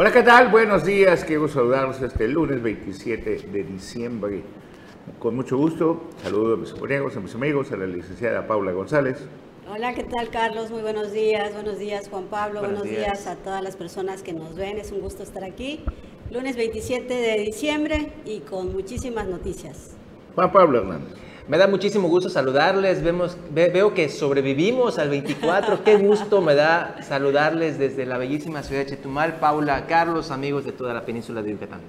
Hola, ¿qué tal? Buenos días, quiero saludarlos este lunes 27 de diciembre. Con mucho gusto, saludo a mis colegas, a mis amigos, a la licenciada Paula González. Hola, ¿qué tal Carlos? Muy buenos días, buenos días Juan Pablo, buenos, días. a todas las personas que nos ven, es un gusto estar aquí. Lunes 27 de diciembre y con muchísimas noticias. Juan Pablo Hernández. Me da muchísimo gusto saludarles. Vemos, veo que sobrevivimos al 24. Qué gusto me da saludarles desde la bellísima ciudad de Chetumal. Paula, Carlos, amigos de toda la península de Yucatán.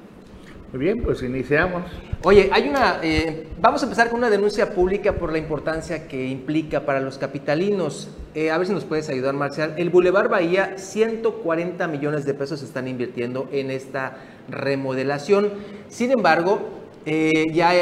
Muy bien, pues iniciamos. Oye, hay una. Eh, vamos a empezar con una denuncia pública por la importancia que implica para los capitalinos. Eh, a ver si nos puedes ayudar, Marcial. El Boulevard Bahía, 140 millones de pesos se están invirtiendo en esta remodelación. Sin embargo, eh, ya,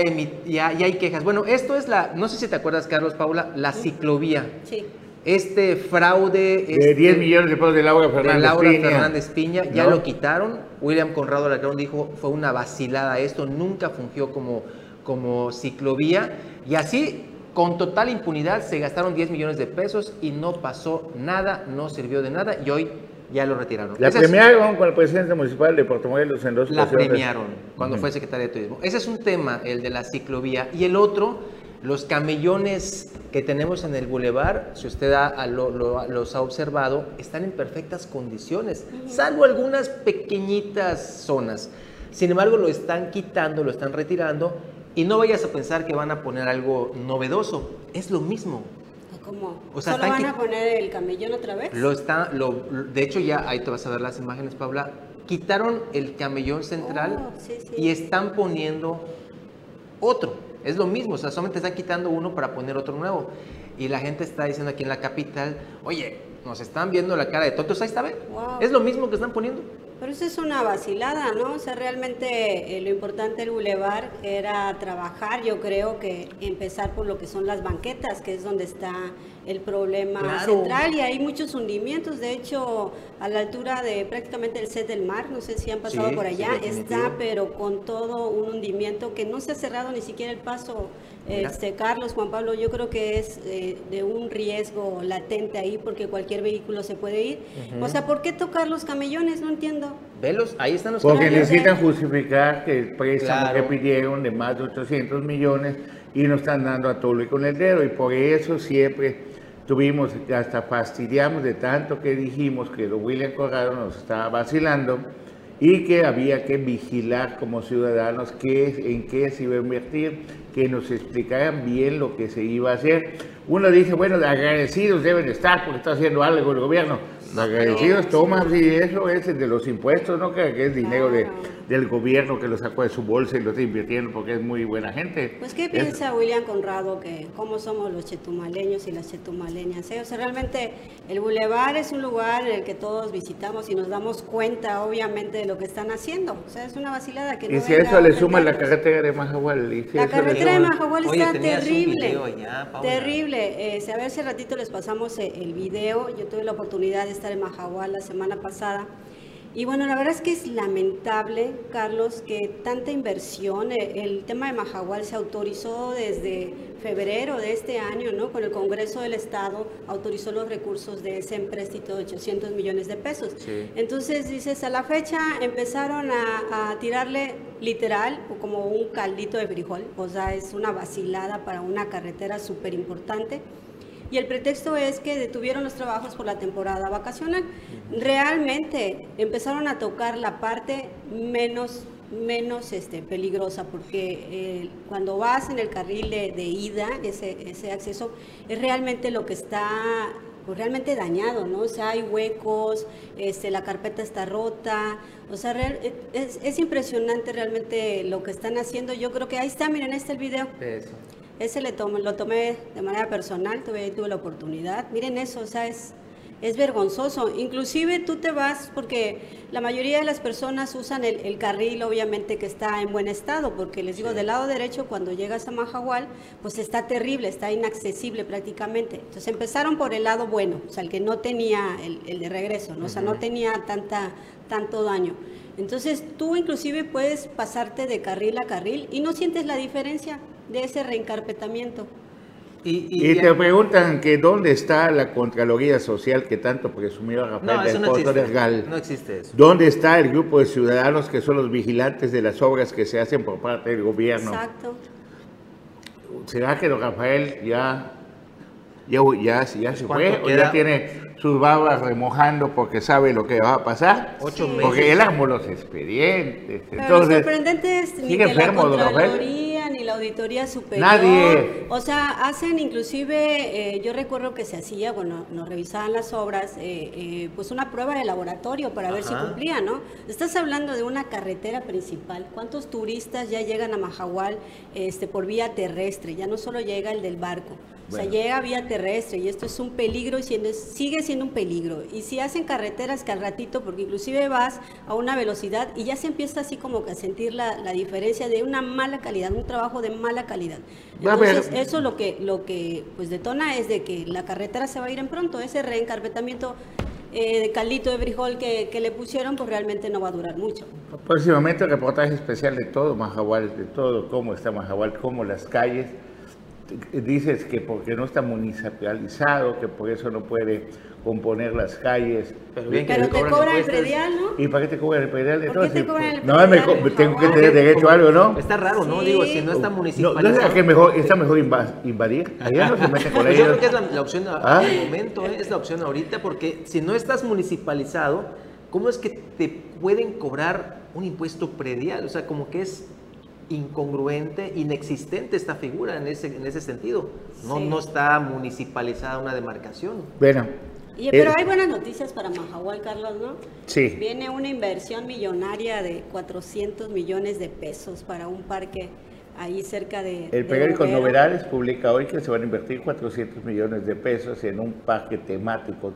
ya, hay quejas. Bueno, esto es la, no sé si te acuerdas, Carlos, Paula, la ciclovía. Sí. Este fraude... De 10 este millones de pesos de Laura Fernández de Laura Piña. Fernández Piña, ya lo quitaron. William Conrado Lacrón dijo, fue una vacilada esto, nunca fungió como, como ciclovía. Y así, con total impunidad, se gastaron 10 millones de pesos y no pasó nada, no sirvió de nada. Y hoy ya lo retiraron. La premiaron con el presidente municipal de Puerto Morelos en dos La premiaron cuando fue secretario de Turismo. Ese es un tema, el de la ciclovía. Y el otro, los camellones que tenemos en el bulevar, si usted los ha observado, están en perfectas condiciones, salvo algunas pequeñitas zonas. Sin embargo, lo están quitando, lo están retirando. Y no vayas a pensar que van a poner algo novedoso. Es lo mismo. ¿Cómo? O sea, ¿Solo van a poner el camellón otra vez? Lo está, lo, de hecho ya ahí te vas a ver las imágenes, Paula. Quitaron el camellón central oh, y están poniendo otro. Es lo mismo, o sea, solamente están quitando uno para poner otro nuevo. Y la gente está diciendo aquí en la capital, oye, nos están viendo la cara de tontos, ahí está, ¿ve? Es lo mismo que están poniendo. Pero eso es una vacilada, ¿no? O sea, realmente eh, lo importante del bulevar era trabajar, yo creo que empezar por lo que son las banquetas, que es donde está el problema central y hay muchos hundimientos, de hecho, a la altura de prácticamente el set del mar, no sé si han pasado por allá, está pero con todo un hundimiento que no se ha cerrado ni siquiera el paso este, Carlos, Juan Pablo, yo creo que es eh, de un riesgo latente ahí porque cualquier vehículo se puede ir. O sea, ¿por qué tocar los camellones? No entiendo. Velos, ahí están los Porque necesitan justificar que el préstamo que pidieron de más de 800 millones y nos están dando a todo y con el dedo. Y por eso siempre tuvimos, hasta fastidiamos de tanto que dijimos que William Corrado nos estaba vacilando y que había que vigilar como ciudadanos qué, en qué se iba a invertir, que nos explicaran bien lo que se iba a hacer. Uno dice, bueno, agradecidos deben estar porque está haciendo algo el gobierno. Agradecidos toman, y eso es de los impuestos, no que es dinero de, del gobierno que lo sacó de su bolsa y lo está invirtiendo porque es muy buena gente. Pues, ¿qué piensa William Conrado que cómo somos los chetumaleños y las chetumaleñas? Eh? O sea, realmente el bulevar es un lugar en el que todos visitamos y nos damos cuenta, obviamente, de lo que están haciendo. O sea, es una vacilada que Y si a eso le suma la carretera de Majahual. la carretera de Majahual está terrible. terrible. Eh, a ver si ratito les pasamos eh, el video. Yo tuve la oportunidad de estar en Majahual la semana pasada. Y bueno, la verdad es que es lamentable, Carlos, que tanta inversión, eh, el tema de Majahual se autorizó desde febrero de este año, ¿no? Con el Congreso del Estado autorizó los recursos de ese empréstito de 800 millones de pesos. Entonces, dices, a la fecha empezaron a, a tirarle literal como un caldito de frijol, o sea, es una vacilada para una carretera súper importante y el pretexto es que detuvieron los trabajos por la temporada vacacional. Realmente empezaron a tocar la parte menos menos este, peligrosa porque eh, cuando vas en el carril de, ida, ese, ese, acceso, es realmente lo que está pues, realmente dañado, ¿no? O sea, hay huecos, este, la carpeta está rota, o sea, es, es, impresionante realmente lo que están haciendo. Yo creo que ahí está, miren, este el video. Eso. Ese le tomé, lo tomé de manera personal, tuve, tuve la oportunidad. Miren eso, o sea, es, es vergonzoso. Inclusive tú te vas porque la mayoría de las personas usan el, carril, obviamente que está en buen estado, porque les digo, del lado derecho cuando llegas a Mahahual, pues está terrible, está inaccesible prácticamente. Entonces empezaron por el lado bueno, o sea, el que no tenía el, de regreso, ¿no? o sea, no tenía tanta, tanto daño. Entonces tú inclusive puedes pasarte de carril a carril y no sientes la diferencia de ese reencarpetamiento. Y, te preguntan que dónde está la Contraloría Social que tanto presumió Rafael no, no existe eso. ¿Dónde está el grupo de ciudadanos que son los vigilantes de las obras que se hacen por parte del gobierno? Exacto. ¿Será que don Rafael ya, ya, ya, ya se fue o ya tiene sus babas remojando porque sabe lo que va a pasar. Ocho meses. Porque él armó los expedientes. Pero Entonces, lo sorprendente es ni que la Contraloría ni la Auditoría Superior. Nadie. O sea, hacen inclusive, eh, yo recuerdo que se hacía, bueno, nos revisaban las obras, eh, eh, pues una prueba de laboratorio para ver si cumplía, ¿no? Estás hablando de una carretera principal. ¿Cuántos turistas ya llegan a Majahual este, por vía terrestre? Ya no solo llega el del barco. O sea, llega vía terrestre y esto es un peligro y sigue siendo un peligro. Y si hacen carreteras que al ratito, porque inclusive vas a una velocidad y ya se empieza así como que a sentir la, diferencia de una mala calidad, un trabajo de mala calidad. Entonces, eso lo que, lo que pues detona es de que la carretera se va a ir en pronto. Ese reencarpetamiento eh, de caldito de frijol que, que, le pusieron, pues realmente no va a durar mucho. Próximamente reportaje especial de todo Majahual, de todo cómo está Majahual, cómo las calles dices que porque no está municipalizado, que por eso no puede componer las calles. Pero, bien, te cobran el predial, ¿no? ¿Y para qué te cobran el predial? ¿Por qué te cobran el no, me, tengo que tener derecho a algo, ¿no? Está raro, ¿no? Digo, si no está municipalizado. No, ¿no que mejor, está mejor invadir? Allá no se meten con ellos. Yo creo que es la, opción ¿Ah? el momento, ¿eh? es la opción ahorita, porque si no estás municipalizado, ¿cómo es que te pueden cobrar un impuesto predial? O sea, como que es incongruente, inexistente esta figura en ese, en ese sentido. No, no está municipalizada una demarcación. Bueno. pero eh, hay buenas noticias para Mahahual, Carlos, ¿no? Sí. Viene una inversión millonaria de 400 millones de pesos para un parque ahí cerca de... El periódico Novedades publica hoy que se van a invertir 400 millones de pesos en un parque temático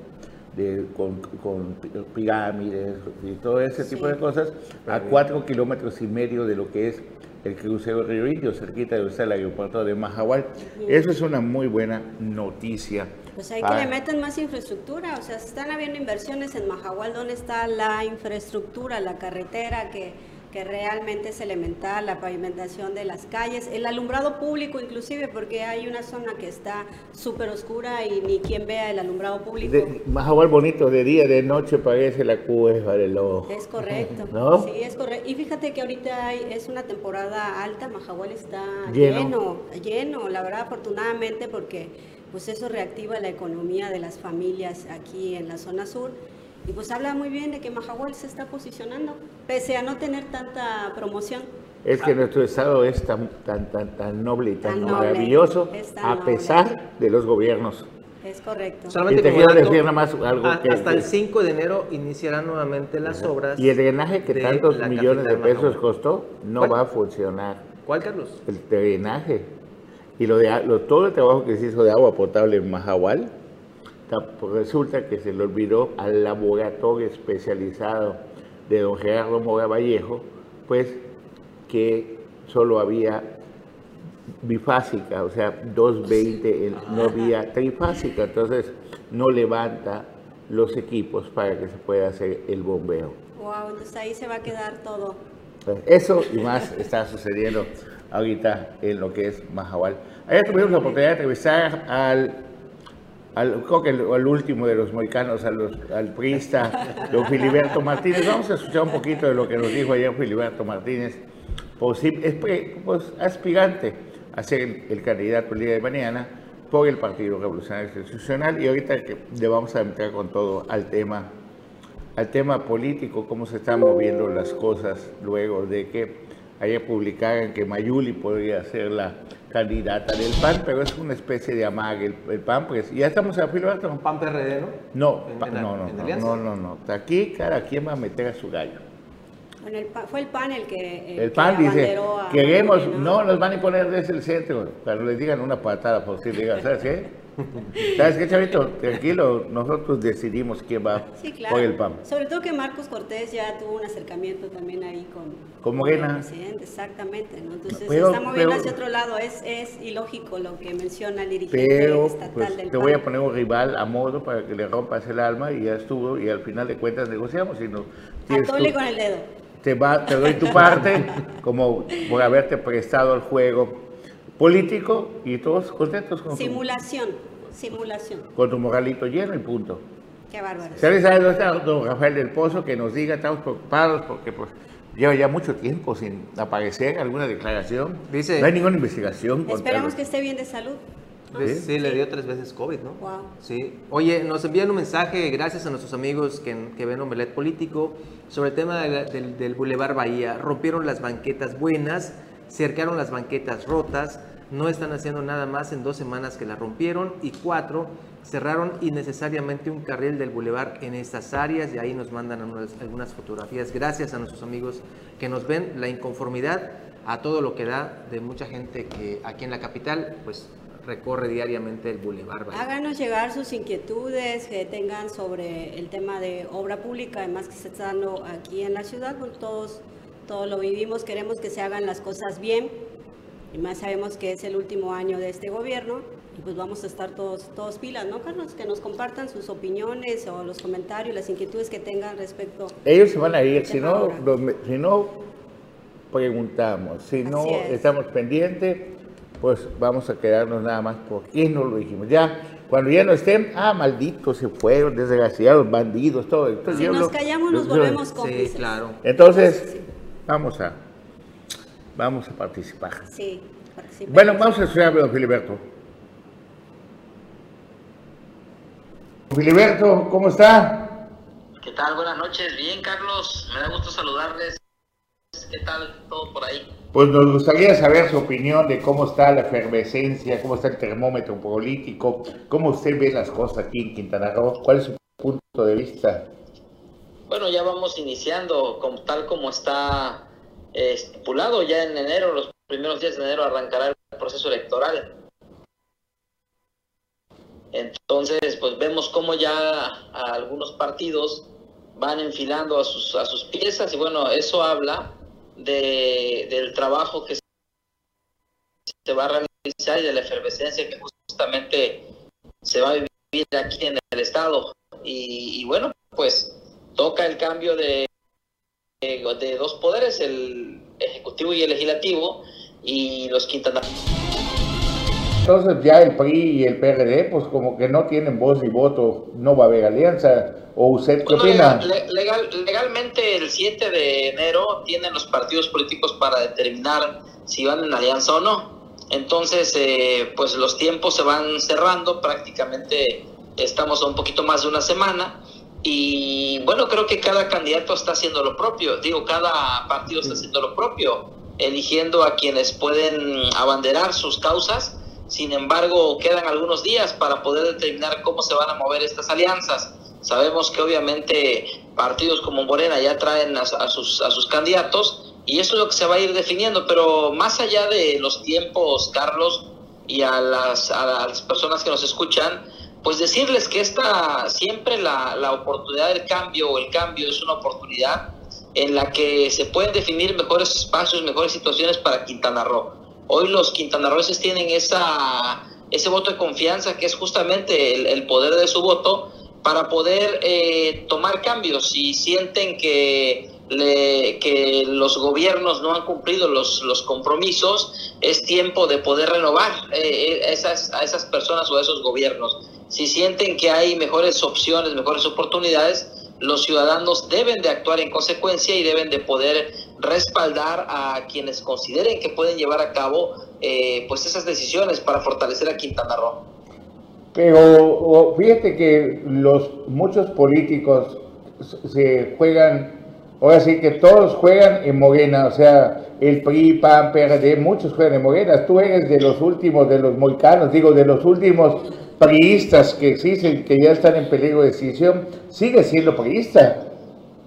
de, con, con, pirámides y todo ese tipo de cosas a cuatro kilómetros y medio de lo que es el crucero Río Indio, cerquita de está el aeropuerto de Mahahual. Eso es una muy buena noticia. Pues hay que le metan más infraestructura, o sea, están habiendo inversiones en Mahahual, ¿dónde está la infraestructura, la carretera que que realmente es elemental, la pavimentación de las calles, el alumbrado público inclusive, porque hay una zona que está súper oscura y ni quien vea el alumbrado público. De, bonito, de día, de noche parece la cueva del ojo. Es correcto, ¿No? sí, es correcto. Y fíjate que ahorita hay, es una temporada alta, Mahahual está lleno. lleno, la verdad afortunadamente porque pues eso reactiva la economía de las familias aquí en la zona sur y pues habla muy bien de que Mahahual se está posicionando, pese a no tener tanta promoción. Es que nuestro estado es tan, tan, tan, noble y tan, maravilloso, a pesar de los gobiernos. Es correcto. Solamente te quiero decir nada más algo que, Hasta el 5 de enero iniciarán nuevamente las obras. Y el drenaje que tantos millones de pesos costó no va a funcionar. ¿Cuál, Carlos? El drenaje. Y lo de todo el trabajo que se hizo de agua potable en Mahahual, resulta que se le olvidó al laboratorio especializado de don Gerardo Mora Vallejo, pues que solo había bifásica, o sea, 220, no había trifásica, entonces no levanta los equipos para que se pueda hacer el bombeo. Wow, entonces ahí se va a quedar todo. Pues eso y más está sucediendo ahorita en lo que es Mahahual. Ayer tuvimos la oportunidad de entrevistar al al, creo que el, último de los moicanos, al priista, don Filiberto Martínez. Vamos a escuchar un poquito de lo que nos dijo ayer Filiberto Martínez, es pues, aspirante a ser el, candidato el día de mañana por el Partido Revolucionario Institucional y ahorita que le vamos a entrar con todo al tema, al tema político, cómo se están moviendo las cosas luego de que ayer publicaran que Mayuli podría ser la candidata del PAN, pero es una especie de amague el, PAN, pues ya estamos a ¿Un ¿PAN PRD, no? No, no, no, no, no, no, Aquí cada quien va a meter a su gallo. Bueno, el fue el PAN el que. El, PAN dice: queremos, ¿no? nos van a imponer desde el centro, pero les digan una patada por si digan, ¿sabes qué? ¿Sabes qué, Chavito? Tranquilo, nosotros decidimos quién va por el PAN. Sobre todo que Marcos Cortés ya tuvo un acercamiento también ahí con, con Morena. el presidente, exactamente. ¿no? Entonces se está moviendo hacia otro lado. Es, es ilógico lo que menciona el dirigente pero, estatal pues, del Te voy a poner un rival a modo para que le rompas el alma y ya estuvo. Y al final de cuentas negociamos. Y no, con el dedo. Te, va, te doy tu parte como por haberte prestado al juego político y todos contentos con Simulación, simulación. Con tu moralito lleno y punto. Qué bárbaro. ¿Sabes dónde está don Rafael del Pozo que nos diga, estamos preocupados porque pues lleva ya mucho tiempo sin aparecer alguna declaración. Dice, no hay ninguna investigación. Esperamos que esté bien de salud. ¿Sí? le dio tres veces COVID, ¿no? Wow. Sí. Oye, nos envían un mensaje, gracias a nuestros amigos que, que ven Omelet Político, sobre el tema del, del Boulevard Bahía. Rompieron las banquetas buenas, cercaron las banquetas rotas, no están haciendo nada más en dos semanas que la rompieron y cuatro, cerraron innecesariamente un carril del bulevar en estas áreas y ahí nos mandan algunas fotografías. Gracias a nuestros amigos que nos ven la inconformidad a todo lo que da de mucha gente que aquí en la capital pues recorre diariamente el bulevar. Háganos llegar sus inquietudes que tengan sobre el tema de obra pública, además que se está dando aquí en la ciudad, pues todos, todos lo vivimos, queremos que se hagan las cosas bien, y más sabemos que es el último año de este gobierno, y pues vamos a estar todos, todos pilas, ¿no, Carlos? Que nos compartan sus opiniones o los comentarios, las inquietudes que tengan respecto. Ellos se van a ir, si no, si no preguntamos, si no estamos pendientes pues vamos a quedarnos nada más por quién no lo dijimos. Ya, cuando ya no estén, ah, malditos, se fueron, desgraciados, bandidos, todo. si nos callamos, nos volvemos cómplices. Sí, claro. Entonces, vamos a, vamos a participar. Sí, Bueno, vamos a escuchar a don Filiberto. Filiberto, ¿cómo está? ¿Qué tal? Buenas noches. Bien, Carlos. Me da gusto saludarles. ¿Qué tal todo por ahí? Pues nos gustaría saber su opinión de cómo está la efervescencia, cómo está el termómetro político, cómo usted ve las cosas aquí en Quintana Roo, cuál es su punto de vista. Bueno, ya vamos iniciando, como, tal como está eh, estipulado, ya en enero, los primeros días de enero arrancará el proceso electoral. Entonces, pues vemos cómo ya algunos partidos van enfilando a sus, a sus piezas y bueno, eso habla de, del trabajo que se va a realizar y de la efervescencia que justamente se va a vivir aquí en el Estado. Y, bueno, pues toca el cambio de, de, dos poderes, el Ejecutivo y el Legislativo, y los Quintana. Entonces ya el PRI y el PRD, pues como que no tienen voz ni voto, no va a haber alianza. ¿O usted qué opina? Legal, legalmente el 7 de enero tienen los partidos políticos para determinar si van en alianza o no. Entonces, eh, pues los tiempos se van cerrando, prácticamente estamos a un poquito más de una semana. Y bueno, creo que cada candidato está haciendo lo propio, digo, cada partido está haciendo lo propio, eligiendo a quienes pueden abanderar sus causas. Sin embargo, quedan algunos días para poder determinar cómo se van a mover estas alianzas. Sabemos que obviamente partidos como Morena ya traen a, sus, a sus candidatos y eso es lo que se va a ir definiendo, pero más allá de los tiempos, Carlos, y a las, a las personas que nos escuchan, pues decirles que esta siempre la, la oportunidad del cambio o el cambio es una oportunidad en la que se pueden definir mejores espacios, mejores situaciones para Quintana Roo. Hoy los quintanarroenses tienen esa, ese voto de confianza que es justamente el, poder de su voto para poder eh, tomar cambios. Si sienten que, que los gobiernos no han cumplido los, los compromisos, es tiempo de poder renovar eh, esas, a esas personas o a esos gobiernos. Si sienten que hay mejores opciones, mejores oportunidades, los ciudadanos deben de actuar en consecuencia y deben de poder respaldar a quienes consideren que pueden llevar a cabo eh, pues esas decisiones para fortalecer a Quintana Roo. Pero fíjate que los muchos políticos se juegan, ahora sí que todos juegan en Morena, o sea, el PRI, PAN, PRD, muchos juegan en Morena. Tú eres de los últimos, de los moicanos, digo, de los últimos priistas que existen, que ya están en peligro de decisión. ¿Sigue siendo priista?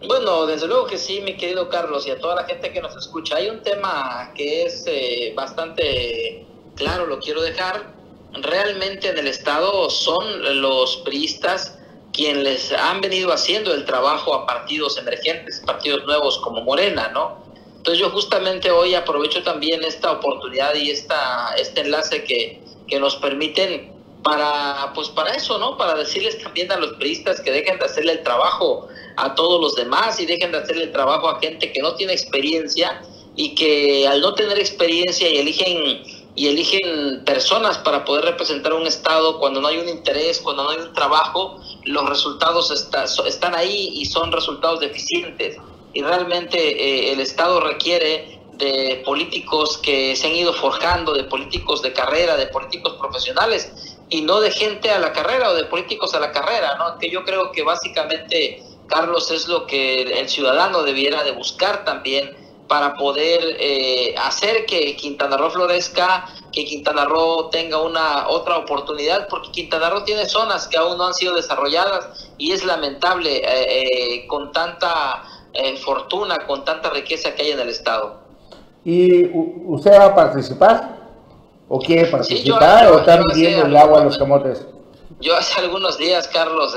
Bueno, desde luego que sí, mi querido Carlos, y a toda la gente que nos escucha. Hay un tema que es eh, bastante claro, lo quiero dejar realmente en el Estado son los priistas quienes han venido haciendo el trabajo a partidos emergentes, partidos nuevos como Morena, ¿no? Entonces yo justamente hoy aprovecho también esta oportunidad y esta, este enlace que, que nos permiten para, pues para eso, ¿no? Para decirles también a los priistas que dejen de hacerle el trabajo a todos los demás y dejen de hacerle el trabajo a gente que no tiene experiencia y que al no tener experiencia y eligen y eligen personas para poder representar un Estado cuando no hay un interés, cuando no hay un trabajo, los resultados están ahí y son resultados deficientes. Y realmente eh, el Estado requiere de políticos que se han ido forjando, de políticos de carrera, de políticos profesionales y no de gente a la carrera o de políticos a la carrera, ¿no? Que yo creo que básicamente, Carlos, es lo que el ciudadano debiera de buscar también para poder eh, hacer que Quintana Roo florezca, que Quintana Roo tenga una otra oportunidad, porque Quintana Roo tiene zonas que aún no han sido desarrolladas y es lamentable eh, eh, con tanta fortuna, con tanta riqueza que hay en el estado. ¿Y usted va a participar? ¿O quiere participar? ¿O está viendo el agua a los camotes? Yo hace algunos días, Carlos,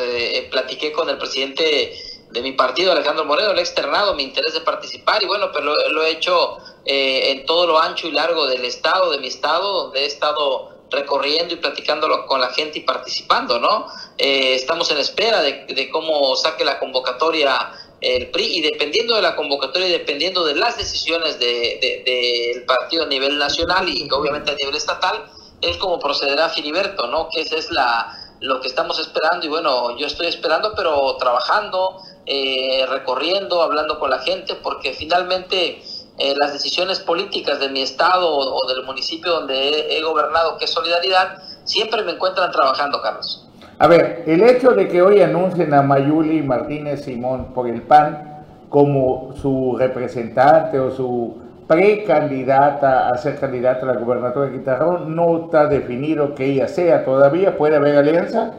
platiqué con el presidente de mi partido, Alejandro Moreno, le he externado mi interés de participar y bueno, pero lo, he hecho eh, en todo lo ancho y largo del estado, de mi estado, donde he estado recorriendo y platicándolo con la gente y participando, ¿no? Eh, estamos en espera de, cómo saque la convocatoria el PRI y dependiendo de la convocatoria y dependiendo de las decisiones del de, partido a nivel nacional y obviamente a nivel estatal, es como procederá Filiberto, ¿no? Que esa es la, lo que estamos esperando y bueno, yo estoy esperando, pero trabajando, eh, recorriendo, hablando con la gente, porque finalmente eh, las decisiones políticas de mi estado o, del municipio donde he, gobernado, que es Solidaridad, siempre me encuentran trabajando, Carlos. A ver, el hecho de que hoy anuncien a Mayuli Martínez Simón por el PAN como su representante o su precandidata a ser candidata a la gubernatura de Quintana no está definido que ella sea todavía, ¿puede haber alianza?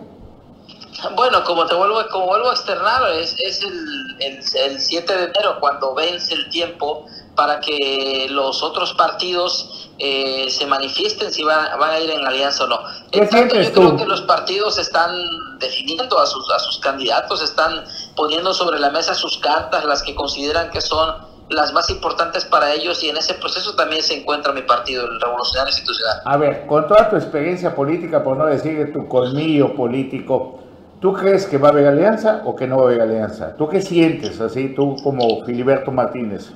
Bueno, como te vuelvo, como vuelvo a externar, es, es el, el, 7 de enero cuando vence el tiempo para que los otros partidos eh, se manifiesten si van, van, a ir en alianza o no. ¿Qué yo creo que los partidos están definiendo a sus, a sus candidatos, están poniendo sobre la mesa sus cartas, las que consideran que son las más importantes para ellos y en ese proceso también se encuentra mi partido, el Revolucionario Institucional. A ver, con toda tu experiencia política, por no decir tu colmillo político, ¿tú crees que va a haber alianza o que no va a haber alianza? ¿Tú qué sientes así, tú como Filiberto Martínez?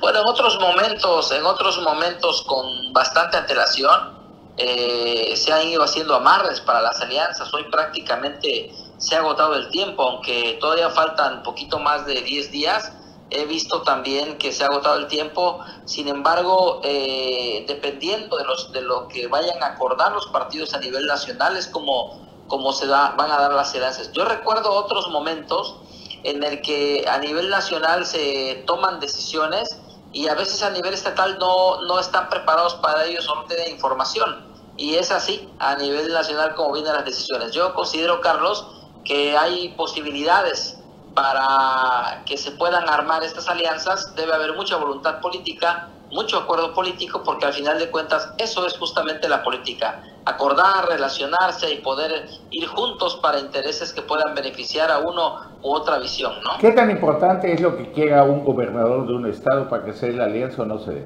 Bueno, en otros momentos, en otros momentos con bastante antelación, eh, se han ido haciendo amarres para las alianzas. Hoy prácticamente se ha agotado el tiempo, aunque todavía faltan poquito más de 10 días he visto también que se ha agotado el tiempo, sin embargo, eh, dependiendo de, los, de lo que vayan a acordar los partidos a nivel nacional, es como, como se da, van a dar las herencias. Yo recuerdo otros momentos en el que a nivel nacional se toman decisiones y a veces a nivel estatal no, no están preparados para ellos o no información. Y es así a nivel nacional como vienen las decisiones. Yo considero, Carlos, que hay posibilidades para que se puedan armar estas alianzas debe haber mucha voluntad política, mucho acuerdo político, porque al final de cuentas eso es justamente la política, acordar, relacionarse y poder ir juntos para intereses que puedan beneficiar a uno u otra visión, ¿no? ¿Qué tan importante es lo que quiera un gobernador de un estado para que se dé la alianza o no se dé?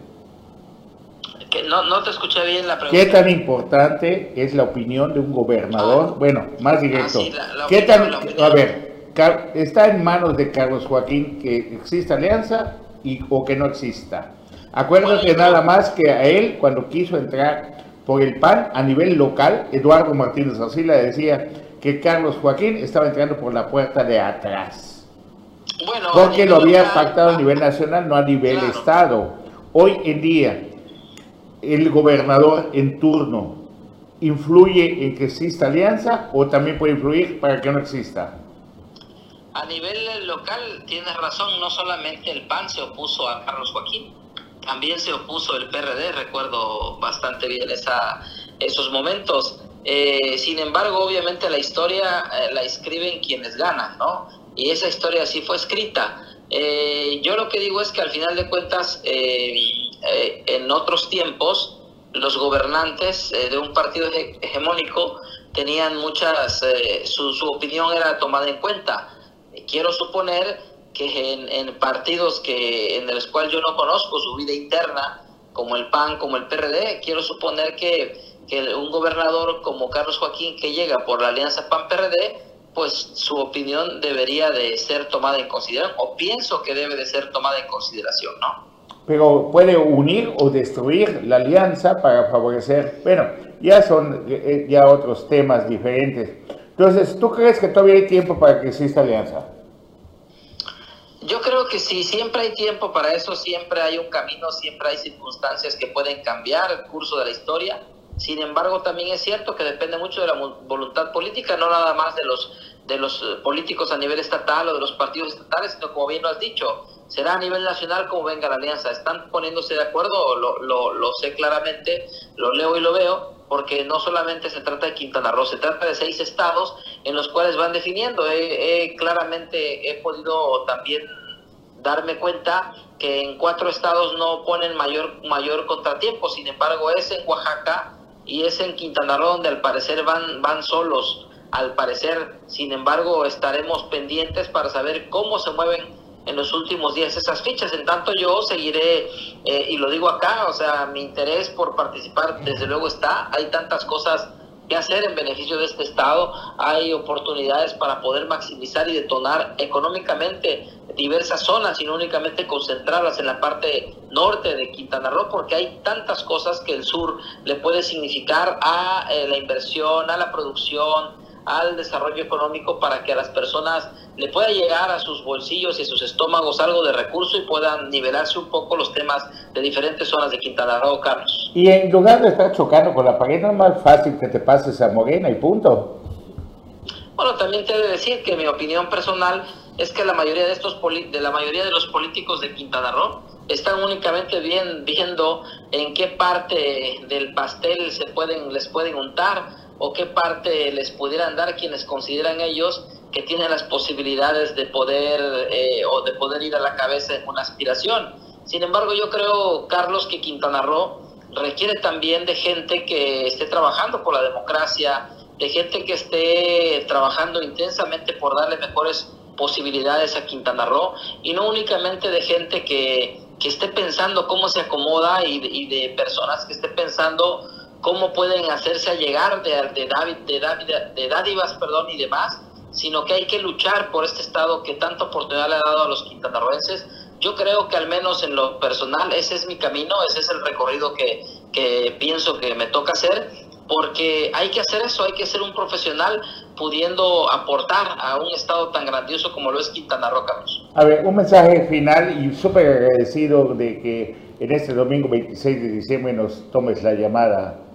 Que no, no te escuché bien la pregunta. ¿Qué tan importante es la opinión de un gobernador? Ah. bueno, más directo. Ah, ¿Qué tan, a ver, está en manos de Carlos Joaquín que exista alianza y, o que no exista. Acuérdate nada más que a él, cuando quiso entrar por el PAN a nivel local, Eduardo Martínez Arcila decía que Carlos Joaquín estaba entrando por la puerta de atrás. Bueno, porque lo había pactado a nivel nacional, no a nivel Estado. Hoy en día, el gobernador en turno influye en que exista alianza o también puede influir para que no exista a nivel local tienes razón, no solamente el PAN se opuso a Carlos Joaquín, también se opuso el PRD, recuerdo bastante bien esa, esos momentos. Eh, sin embargo, obviamente la historia eh, la escriben quienes ganan, ¿no? Y esa historia sí fue escrita. Eh, yo lo que digo es que al final de cuentas, en otros tiempos, los gobernantes de un partido hegemónico tenían muchas, su, su opinión era tomada en cuenta quiero suponer que en, partidos que en los cuales yo no conozco su vida interna, como el PAN, como el PRD, quiero suponer que, un gobernador como Carlos Joaquín que llega por la alianza PAN-PRD, pues su opinión debería de ser tomada en consideración, o pienso que debe de ser tomada en consideración, ¿no? pero puede unir o destruir la alianza para favorecer, bueno, ya son eh, ya otros temas diferentes. Entonces, ¿tú crees que todavía hay tiempo para que exista alianza? Yo creo que sí, siempre hay tiempo para eso, siempre hay un camino, siempre hay circunstancias que pueden cambiar el curso de la historia. Sin embargo, también es cierto que depende mucho de la voluntad política, no nada más de los de los eh, políticos a nivel estatal o de los partidos estatales, sino como bien lo has dicho, será a nivel nacional como venga la alianza. Están poniéndose de acuerdo, lo, lo, lo sé claramente, lo leo y lo veo, porque no solamente se trata de Quintana Roo, se trata de seis estados en los cuales van definiendo. He, claramente he podido también darme cuenta que en cuatro estados no ponen mayor, mayor contratiempo, sin embargo es en Oaxaca y es en Quintana Roo donde al parecer van, van solos al parecer. Sin embargo, estaremos pendientes para saber cómo se mueven en los últimos días esas fichas. En tanto yo seguiré, eh, y lo digo acá, o sea, mi interés por participar desde luego está. Hay tantas cosas que hacer en beneficio de este Estado. Hay oportunidades para poder maximizar y detonar económicamente diversas zonas y no únicamente concentrarlas en la parte norte de Quintana Roo, porque hay tantas cosas que el sur le puede significar a eh, la inversión, a la producción, al desarrollo económico para que a las personas le pueda llegar a sus bolsillos y a sus estómagos algo de recurso y puedan nivelarse un poco los temas de diferentes zonas de Quintana Roo, Carlos. Y en lugar de estar chocando con la pared, no es más fácil que te pases a Morena y punto. Bueno, también te he de decir que mi opinión personal es que la mayoría de estos de la mayoría de los políticos de Quintana Roo están únicamente bien, viendo en qué parte del pastel se pueden les pueden untar o qué parte les pudieran dar quienes consideran ellos que tienen las posibilidades de poder eh, o de poder ir a la cabeza en una aspiración. Sin embargo, yo creo, Carlos, que Quintana Roo requiere también de gente que esté trabajando por la democracia, de gente que esté trabajando intensamente por darle mejores posibilidades a Quintana Roo y no únicamente de gente que, que esté pensando cómo se acomoda y y de personas que esté pensando cómo pueden hacerse a llegar de, de, de, de dádivas perdón, y demás, sino que hay que luchar por este Estado que tanta oportunidad le ha dado a los quintanarroenses. Yo creo que al menos en lo personal ese es mi camino, ese es el recorrido que, que pienso que me toca hacer, porque hay que hacer eso, hay que ser un profesional pudiendo aportar a un estado tan grandioso como lo es Quintana Roo, Carlos. A ver, un mensaje final y súper agradecido de que en este domingo 26 de diciembre nos tomes la llamada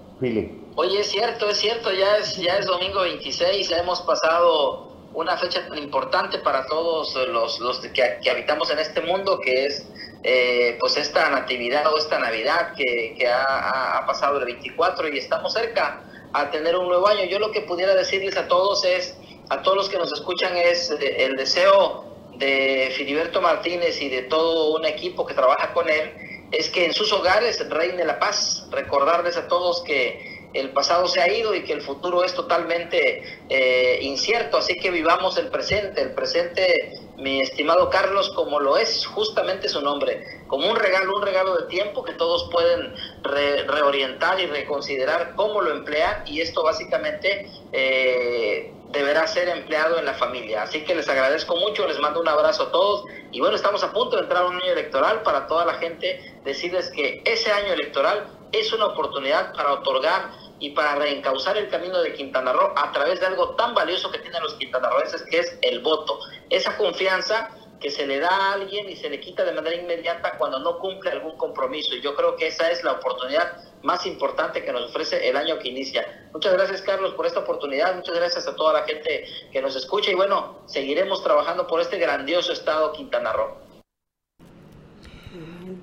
Oye, es cierto, es cierto, ya es, ya es domingo 26, ya hemos pasado una fecha tan importante para todos los, los que, habitamos en este mundo, que es eh, pues esta natividad o esta Navidad que, ha, ha, pasado el 24 y estamos cerca a tener un nuevo año. Yo lo que pudiera decirles a todos es, a todos los que nos escuchan, es eh, el deseo de Filiberto Martínez y de todo un equipo que trabaja con él, es que en sus hogares reine la paz. Recordarles a todos que el pasado se ha ido y que el futuro es totalmente eh, incierto, así que vivamos el presente, el presente, mi estimado Carlos, como lo es justamente su nombre, como un regalo, un regalo de tiempo que todos pueden reorientar y reconsiderar cómo lo emplean. Y esto básicamente eh, deberá ser empleado en la familia. Así que les agradezco mucho, les mando un abrazo a todos y bueno, estamos a punto de entrar a un año electoral para toda la gente, decirles que ese año electoral es una oportunidad para otorgar y para reencauzar el camino de Quintana Roo a través de algo tan valioso que tienen los quintanarroenses que es el voto. Esa confianza que se le da a alguien y se le quita de manera inmediata cuando no cumple algún compromiso. Y yo creo que esa es la oportunidad más importante que nos ofrece el año que inicia. Muchas gracias Carlos por esta oportunidad, muchas gracias a toda la gente que nos escucha y bueno, seguiremos trabajando por este grandioso estado Quintana Roo.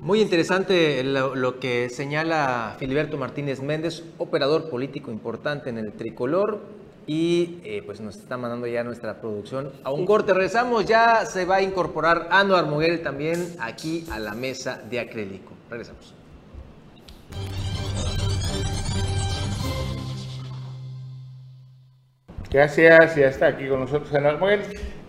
Muy interesante lo, que señala Filiberto Martínez Méndez, operador político importante en el tricolor, y eh, pues nos está mandando ya nuestra producción a un corte. Regresamos, ya se va a incorporar Anuar Muguel también aquí a la mesa de acrílico. Regresamos. Gracias, ya está aquí con nosotros Anuar Muguel.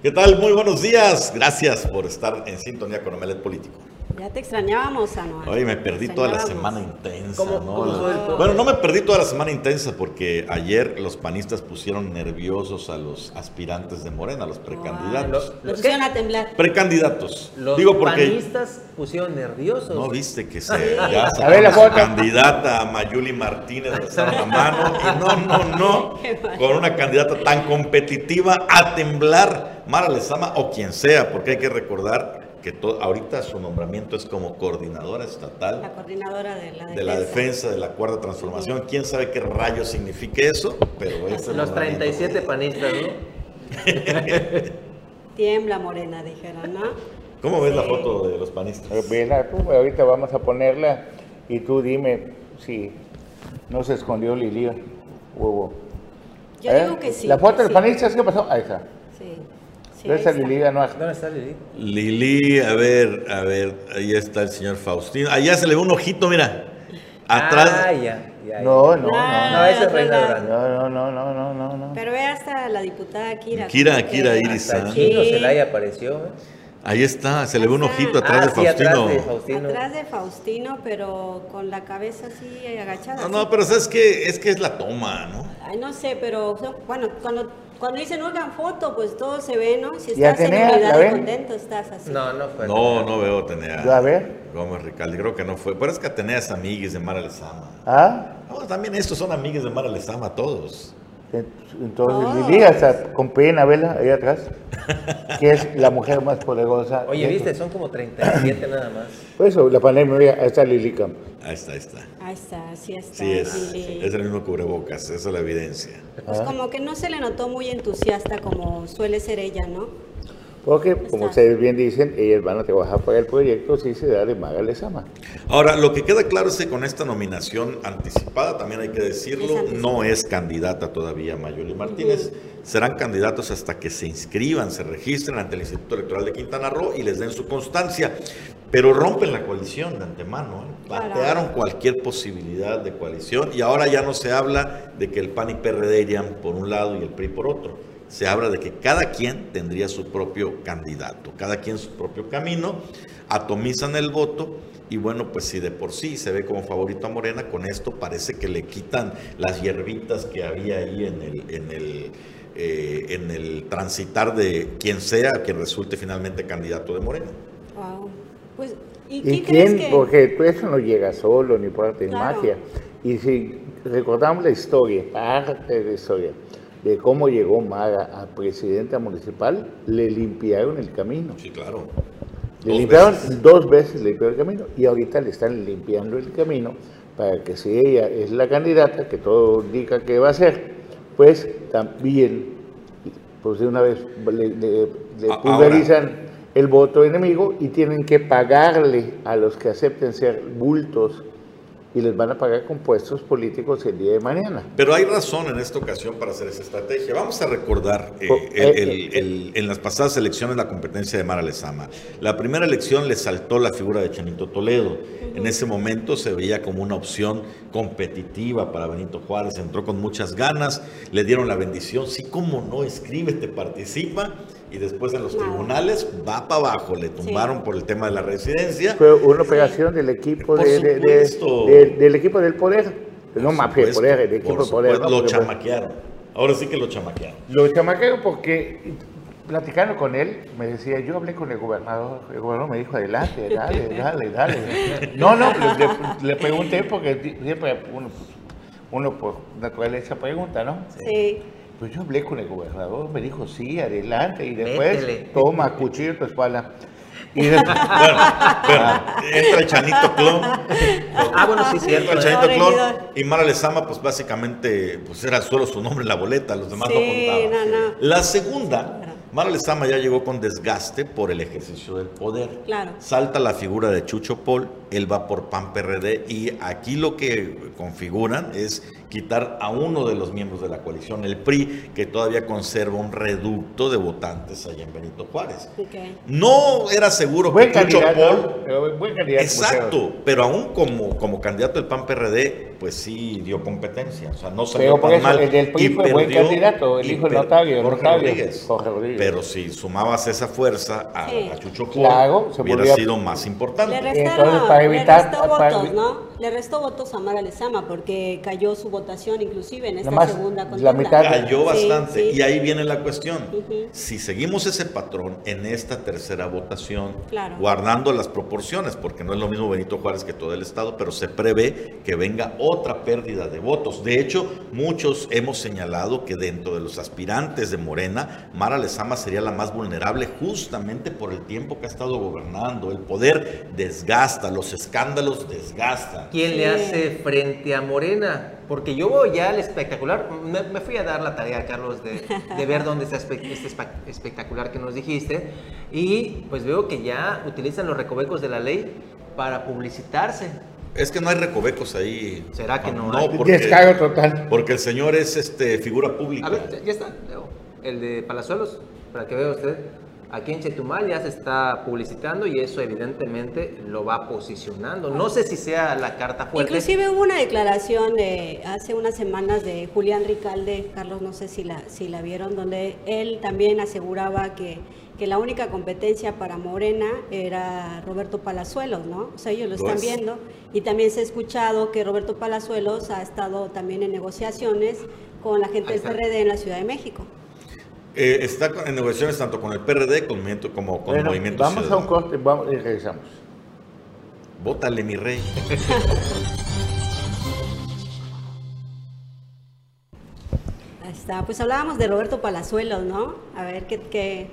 ¿Qué tal? Muy buenos días. Gracias por estar en sintonía con Omelet Político. Ya te extrañábamos, Anual. Oye, me perdí toda la semana intensa. ¿no? bueno, no me perdí toda la semana intensa porque ayer los panistas pusieron nerviosos a los aspirantes de Morena, a los precandidatos. los pusieron a temblar. Precandidatos. Los Digo porque, panistas pusieron nerviosos. No viste que se ya a ver, la foto. candidata Mayuli Martínez de la mano y no, no, no, con una candidata tan competitiva a temblar Mara Lezama o quien sea, porque hay que recordar que ahorita su nombramiento es como coordinadora estatal. La coordinadora de la defensa. De la defensa de la cuarta transformación. ¿Quién sabe qué rayos significa eso? Pero Los 37 panistas, ¿no? Tiembla morena, dijeron, ¿no? ¿Cómo ves la foto de los panistas? Eh, bien, ahorita vamos a ponerla y tú dime si no se escondió Lili huevo. Yo digo ¿Eh? que sí. ¿La foto de los panistas qué pasó? Ahí está. ¿Dónde está Lili ¿Dónde está Lili? Lili, a ver, a ver, ahí está el señor Faustino. Allá se le ve un ojito, mira. Atrás. Ah, ya, ya, No, no, no. No, ese es Reina No, no, no, no, no, no. Pero ve hasta la diputada Kira. Kira, Kira Iris. Hasta Chino Celaya apareció, ¿eh? Ahí está, se le ve un ojito atrás, de ah, Faustino. atrás de Faustino. Atrás de Faustino, pero con la cabeza así agachada. No, no, pero sabes que es que es la toma, ¿no? Ay, no sé, pero bueno, cuando cuando dicen oigan foto, pues todo se ve, ¿no? Si estás en unidad contento, estás así. No, no fue. No, no veo Atenea. A ver. Gómez Ricaldi, creo que no fue. Pero es que Atenea es amigues de Mara Lezama. ¿Ah? No, también estos son amigues de Mara Lezama, todos. Entonces, Lili, hasta con pena, vela, ahí atrás, que es la mujer más poderosa. Oye, viste, son como 37 nada más. Por eso, la pandemia, ahí está Lili Ahí está, ahí está. Ahí está, sí está. Sí, es, es el mismo cubrebocas, esa es la evidencia. Pues ah. como que no se le notó muy entusiasta como suele ser ella, ¿no? Porque, como ustedes bien dicen, ellas van a trabajar para el proyecto si se da de Maga Lezama. Ahora, lo que queda claro es que con esta nominación anticipada, también hay que decirlo, no es candidata todavía Mayuli Martínez. Serán candidatos hasta que se inscriban, se registren ante el Instituto Electoral de Quintana Roo y les den su constancia. Pero rompen la coalición de antemano, ¿eh? batearon cualquier posibilidad de coalición y ahora ya no se habla de que el PAN y PRD irían por un lado y el PRI por otro se habla de que cada quien tendría su propio candidato, cada quien su propio camino, atomizan el voto y bueno, pues si de por sí se ve como favorito a Morena, con esto parece que le quitan las hierbitas que había ahí en el, en el, eh, en el transitar de quien sea, quien resulte finalmente candidato de Morena. Wow. Pues, ¿y, quién? Porque eso no llega solo, ni por arte de magia. Y si recordamos la historia, parte de la historia, de cómo llegó Maga a presidenta municipal, le limpiaron el camino. Sí, claro. Le limpiaron dos veces le limpiaron el camino y ahorita le están limpiando el camino para que si ella es la candidata, que todo indica que va a ser, pues también, pues de una vez le, pulverizan el voto enemigo y tienen que pagarle a los que acepten ser bultos y les van a pagar con puestos políticos el día de mañana. Pero hay razón en esta ocasión para hacer esa estrategia. Vamos a recordar eh, eh, eh, en las pasadas elecciones la competencia de Mara Lezama. La primera elección le saltó la figura de Chanito Toledo. En ese momento se veía como una opción competitiva para Benito Juárez. Entró con muchas ganas, le dieron la bendición. Sí, como no, escríbete, participa y después en los tribunales va para abajo. Le tumbaron por el tema de la residencia. Fue una operación del equipo de, del equipo del poder. no más que poder, el equipo del poder. lo chamaquearon. Ahora sí que lo chamaquearon. Lo chamaquearon porque platicando con él, me decía, yo hablé con el gobernador, el gobernador me dijo, adelante, dale, dale, dale. No, no, le, pregunté porque siempre uno, uno por naturaleza pregunta, ¿no? Sí. Pues yo hablé con el gobernador, me dijo, sí, adelante, y después toma cuchillo tu espalda. Y bueno, entra el Chanito Clon. Ah, bueno, sí, cierto. Entra el Chanito Clon y Mara Lezama, pues básicamente, pues era solo su nombre en la boleta, los demás no contaban. La segunda, Mara Lezama ya llegó con desgaste por el ejercicio del poder. Claro. Salta la figura de Chucho Paul él va por PAN PRD y aquí lo que configuran es quitar a uno de los miembros de la coalición, el PRI, que todavía conserva un reducto de votantes allá en Benito Juárez. No era seguro que Chucho Paul... Buen candidato, exacto, pero aún como, como candidato del PAN PRD, pues sí dio competencia, o sea, no salió pero tan mal. El del PRI fue buen candidato, el hijo de Notavio, Jorge, Rodríguez. Pero si sumabas esa fuerza a, Chucho Paul, hubiera sido más importante. Le restaron, para evitar, le restó votos, ¿no? Le restó votos a Mara Lezama porque cayó su votación inclusive en esta segunda contienda. La mitad cayó bastante y ahí viene la cuestión. Si seguimos ese patrón en esta tercera votación, guardando las proporciones, porque no es lo mismo Benito Juárez que todo el estado, pero se prevé que venga otra pérdida de votos. De hecho, muchos hemos señalado que dentro de los aspirantes de Morena, Mara Lezama sería la más vulnerable justamente por el tiempo que ha estado gobernando. El poder desgasta, los escándalos desgastan. ¿Quién le hace frente a Morena? Porque yo voy ya al espectacular, me, fui a dar la tarea, Carlos, de, ver dónde está este espectacular que nos dijiste, y pues veo que ya utilizan los recovecos de la ley para publicitarse. Es que no hay recovecos ahí. ¿Será que no? No, porque, Descargo total. Porque el señor es este figura pública. A ver, ya está, el de Palazuelos, para que vea usted. Aquí en Chetumal ya se está publicitando y eso evidentemente lo va posicionando. No sé si sea la carta fuerte. Inclusive hubo una declaración de hace unas semanas de Julián Ricalde, Carlos, no sé si la, si la vieron, donde él también aseguraba que, que la única competencia para Morena era Roberto Palazuelos, ¿no? O sea, ellos lo están pues. viendo. Y también se ha escuchado que Roberto Palazuelos ha estado también en negociaciones con la gente del PRD en la Ciudad de México. Eh, está en negociaciones tanto con el PRD como con el Movimiento Vamos a un corte vamos, y regresamos. Bótale, mi rey. Ahí está. Pues hablábamos de Roberto Palazuelos, ¿no? A ver qué... qué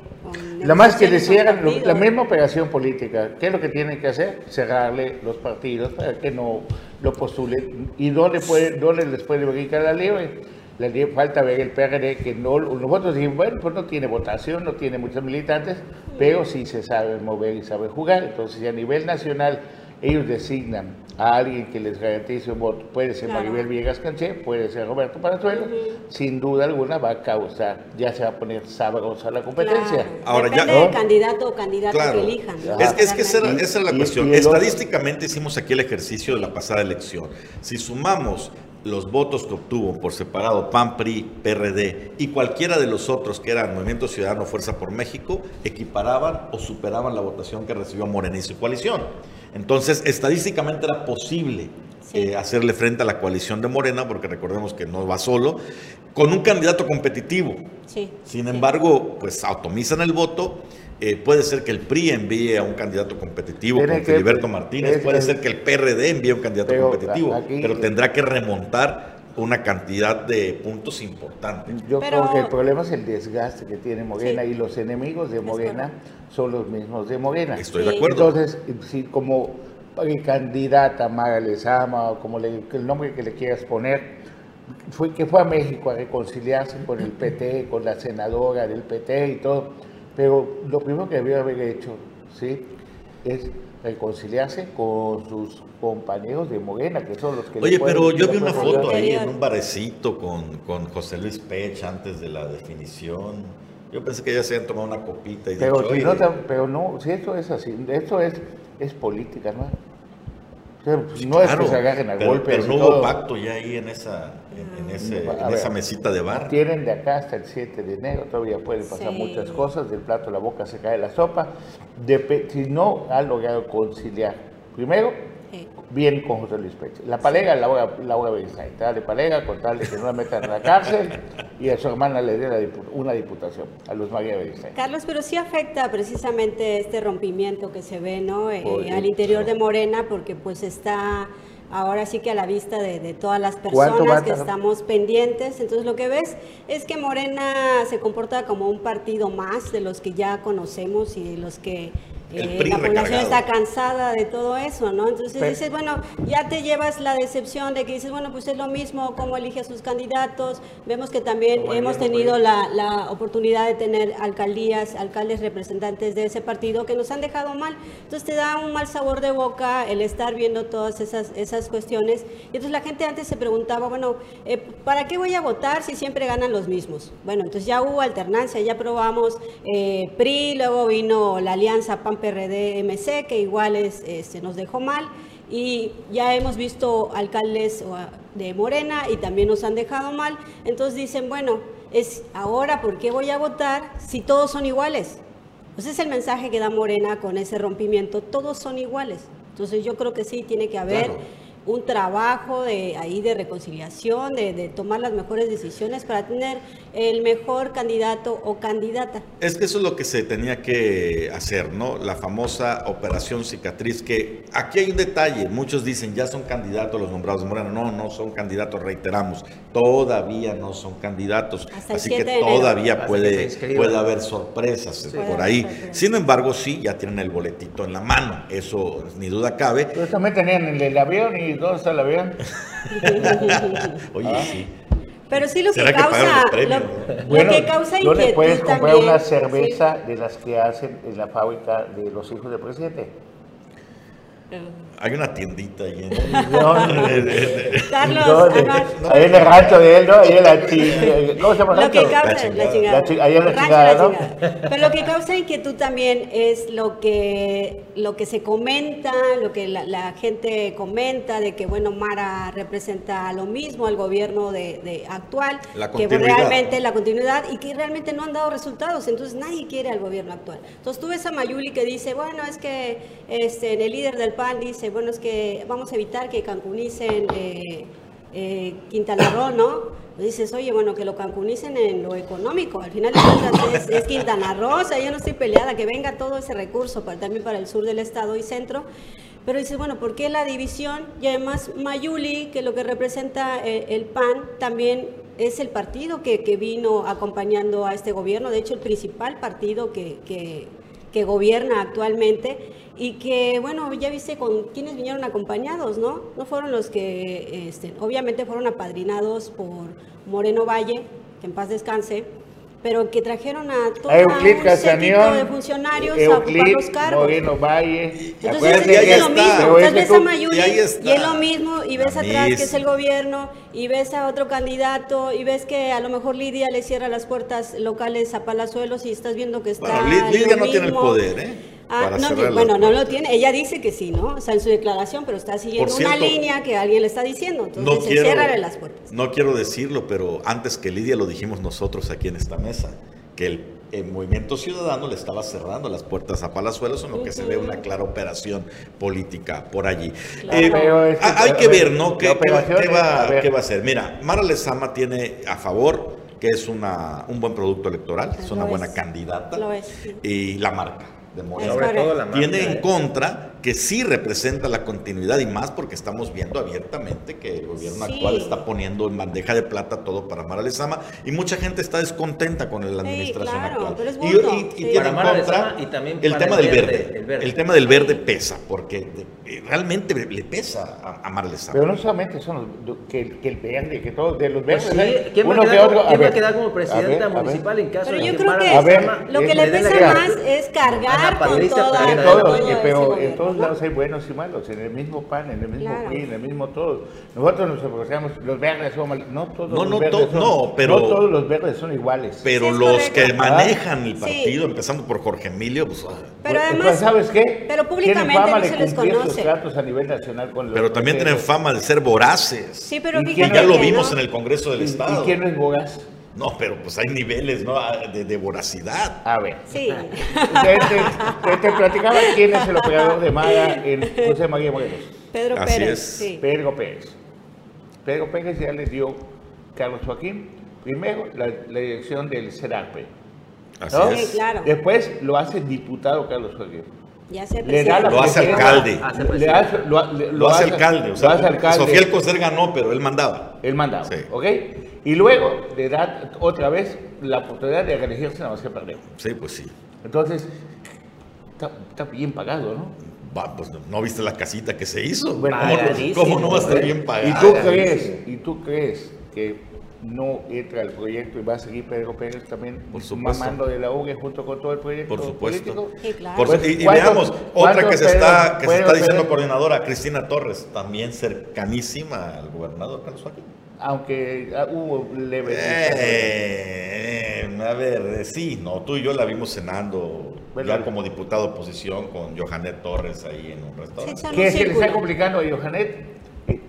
Lo más que decían, la misma operación política, ¿qué es lo que tienen que hacer? Cerrarle los partidos para que no lo postulen. ¿Y dónde, puede, dónde les puede brincar la libre? Le falta ver el PRD que no, nosotros dijimos, bueno, pues no tiene votación, no tiene muchos militantes, pero sí se sabe mover y sabe jugar. Entonces, a nivel nacional ellos designan a alguien que les garantice un voto. Puede ser Maribel Viegas Canché, puede ser Roberto Parazuelo, sin duda alguna va a causar, ya se va a poner sabrosa la competencia. Ahora Depende ya, del candidato o candidata que elijan. Es, es, que esa, esa, es la cuestión. Estadísticamente hicimos aquí el ejercicio de la pasada elección. Si sumamos los votos que obtuvo por separado PAN, PRI, PRD y cualquiera de los otros que eran Movimiento Ciudadano Fuerza por México, equiparaban o superaban la votación que recibió Morena y su coalición. Entonces, estadísticamente era posible eh, hacerle frente a la coalición de Morena, porque recordemos que no va solo, con un candidato competitivo. Sin embargo, pues atomizan el voto eh, puede ser que el PRI envíe a un candidato competitivo como Filiberto Martínez, puede ser que el PRD envíe a un candidato competitivo, pero tendrá que remontar una cantidad de puntos importantes. Yo creo que el problema es el desgaste que tiene Morena y los enemigos de Morena son los mismos de Morena. Estoy de acuerdo. Entonces, si como candidata Mara Lezama o como el nombre que le quieras poner, fue que fue a México a reconciliarse con el PT, con la senadora del PT y todo pero lo primero que debió haber hecho, ¿sí? Es reconciliarse con sus compañeros de Morena, que son los que... Oye, pero yo vi una foto ahí en un barecito con, con José Luis Pech antes de la definición. Yo pensé que ya se habían tomado una copita y pero, no, pero no, si esto es así, esto es, es política, ¿no? Pues, no es que se agarren a golpe. Pero no hubo pacto ya ahí en esa, en, ese, en esa mesita de bar. Tienen de acá hasta el 7 de enero, todavía pueden pasar muchas cosas, del plato a la boca se cae la sopa. si no ha logrado conciliar, primero, bien con José Luis Peche. La palega, Laura, Laura Bernstein, dale palega, con tal de que no la metan en la cárcel y a su hermana le dé una diputación, a Luz María Bernstein. Carlos, pero sí afecta precisamente este rompimiento que se ve ¿no? Eh, al interior de Morena, porque pues está ahora sí que a la vista de, todas las personas que estamos pendientes. Entonces lo que ves es que Morena se comporta como un partido más de los que ya conocemos y de los que eh, la población está cansada de todo eso, ¿no? Entonces dices, bueno, ya te llevas la decepción de que dices, bueno, pues es lo mismo, cómo elige a sus candidatos. Vemos que también hemos tenido la, la, oportunidad de tener alcaldías, alcaldes representantes de ese partido que nos han dejado mal. Entonces te da un mal sabor de boca el estar viendo todas esas, esas cuestiones. Y entonces la gente antes se preguntaba, bueno, eh, ¿para qué voy a votar si siempre ganan los mismos? Bueno, entonces ya hubo alternancia, ya probamos eh, PRI, luego vino la alianza PAN PRD MC, que igual es, este, nos dejó mal. Y ya hemos visto alcaldes de Morena y también nos han dejado mal. Entonces dicen, bueno, es ahora, ¿por qué voy a votar si todos son iguales? Pues es el mensaje que da Morena con ese rompimiento, todos son iguales. Entonces yo creo que sí, tiene que haber un trabajo de ahí de reconciliación, de, tomar las mejores decisiones para tener el mejor candidato o candidata. Es que eso es lo que se tenía que hacer, ¿no? La famosa operación cicatriz, que aquí hay un detalle, muchos dicen ya son candidatos los nombrados de Moreno, no, no son candidatos, reiteramos, todavía no son candidatos, así que todavía puede, puede haber sorpresas por ahí. Sin embargo, sí, ya tienen el boletito en la mano, eso ni duda cabe. Pero también tenían el avión y ¿dónde está el avión? Oye, ah. sí. Pero sí lo que causa, lo, que causa ¿no le puedes comprar una cerveza de las que hacen en la fábrica de los hijos del presidente? Hay una tiendita ahí en Carlos, ahí en el rancho de él, ¿no? Ahí en la chingada. ¿Cómo se llama Lo que causa, la chingada. La ahí en la chingada, ¿no? Pero lo que causa inquietud también es lo que, lo que se comenta, lo que la, la gente comenta de que, bueno, Mara representa lo mismo al gobierno de, de actual, que realmente la continuidad y que realmente no han dado resultados. Entonces nadie quiere al gobierno actual. Entonces tú ves a Mayuli que dice, bueno, es que este, el líder del Dice, bueno, es que vamos a evitar que cancunicen eh, eh, Quintana Roo, ¿no? dices, oye, bueno, que lo cancunicen en lo económico. Al final es, es, Quintana Roo, o sea, yo no estoy peleada, que venga todo ese recurso también para el sur del estado y centro. Pero dices, bueno, ¿por qué la división? Y además Mayuli, que lo que representa eh, el PAN, también es el partido que, que, vino acompañando a este gobierno, de hecho el principal partido que, que gobierna actualmente y que, bueno, ya viste con quienes vinieron acompañados, ¿no? No fueron los que, este, obviamente fueron apadrinados por Moreno Valle, que en paz descanse, pero que trajeron a todo un séquito de funcionarios a ocupar los cargos. Moreno Valle. Entonces es, lo mismo. Ves a Mayuli y, es lo mismo, y ves atrás que es el gobierno, y ves a otro candidato, y ves que a lo mejor Lidia le cierra las puertas locales a Palazuelos y estás viendo que está. Bueno, Lidia no tiene el poder, ¿eh? Ah, no, bueno, no lo tiene. Ella dice que sí, ¿no? O sea, en su declaración, pero está siguiendo una línea que alguien le está diciendo. Entonces, no quiero, las puertas. No quiero decirlo, pero antes que Lidia lo dijimos nosotros aquí en esta mesa, que el, Movimiento Ciudadano le estaba cerrando las puertas a Palazuelos, en lo que se ve una clara operación política por allí. Eh, hay que ver, ¿no? ¿Qué, va, qué, va, a hacer? Mira, Mara Lezama tiene a favor que es una, un buen producto electoral, es una buena candidata. Lo es, Y la marca de Morena. Tiene en contra que sí representa la continuidad y más porque estamos viendo abiertamente que el gobierno actual está poniendo en bandeja de plata todo para Mara Lezama y mucha gente está descontenta con la administración actual. y, tiene en contra el tema del verde, el tema del verde pesa porque realmente le pesa a, a Mara Lezama. Pero no solamente son los, que, que, el verde, que todos de los pues verdes. ¿Quién, va, a quedar, como presidenta municipal en caso pero de yo creo que lo que le pesa más es cargar con todo, pero en todos lados hay buenos y malos, en el mismo pan, en el mismo PRI, en el mismo todo. Nosotros nos asociamos, los verdes son malos, no todos no, los no verdes son, no, pero, no todos los verdes son iguales. Pero los que manejan el partido, empezando por Jorge Emilio, pues... Ah. Pero pues, además, ¿sabes qué? Pero públicamente no se les conoce. tratos a nivel nacional con los Pero también tienen fama de ser voraces. Sí, pero y ya lo vimos en el Congreso del Estado. ¿Y quién no es voraz? No, pero pues hay niveles ¿no? Ah, de, voracidad. A ver. Sí. Te, te, platicaba quién es el operador de Mara en José María Morelos. Pedro Pérez. Sí. Pedro Pérez. Pedro Pérez ya le dio Carlos Joaquín, primero la, dirección del CERAPE. Así es. claro. Después lo hace diputado Carlos Joaquín. Ya se le da lo hace alcalde. Le hace, lo, lo, hace alcalde. O sea, lo hace alcalde. Sofía Alcocer ganó, pero él mandaba. Él mandaba. Sí. ¿Ok? Y luego le da otra vez la oportunidad de reelegirse nada más que perder. Sí, pues sí. Entonces, está, bien pagado, ¿no? Va, pues no viste la casita que se hizo. Bueno, ¿cómo, no va a estar bien pagado? ¿Y tú crees, ¿y tú crees que no entra al proyecto y va a seguir Pedro Pérez también Por mamando de la UG junto con todo el proyecto Por supuesto. Pues, y, veamos, otra que se está, que se está diciendo coordinadora, Cristina Torres, también cercanísima al gobernador Carlos Joaquín. Aunque ah, hubo leve... Eh, a ver, eh, sí, no, tú y yo la vimos cenando ya como diputado de oposición con Johanet Torres ahí en un restaurante. ¿Qué se le está complicando a Johanet?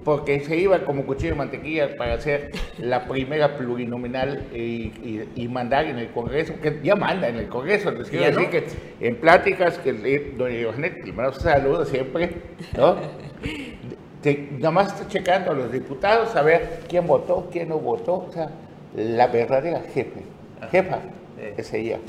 Porque se iba como cuchillo de mantequilla para hacer la primera plurinominal y, mandar en el Congreso, que ya manda en el Congreso, les quiero decir que en pláticas que doña Johanet, primero saludo siempre, ¿no? nada más está checando a los diputados a ver quién votó, quién no votó, o sea, la verdadera jefe, jefa es ella.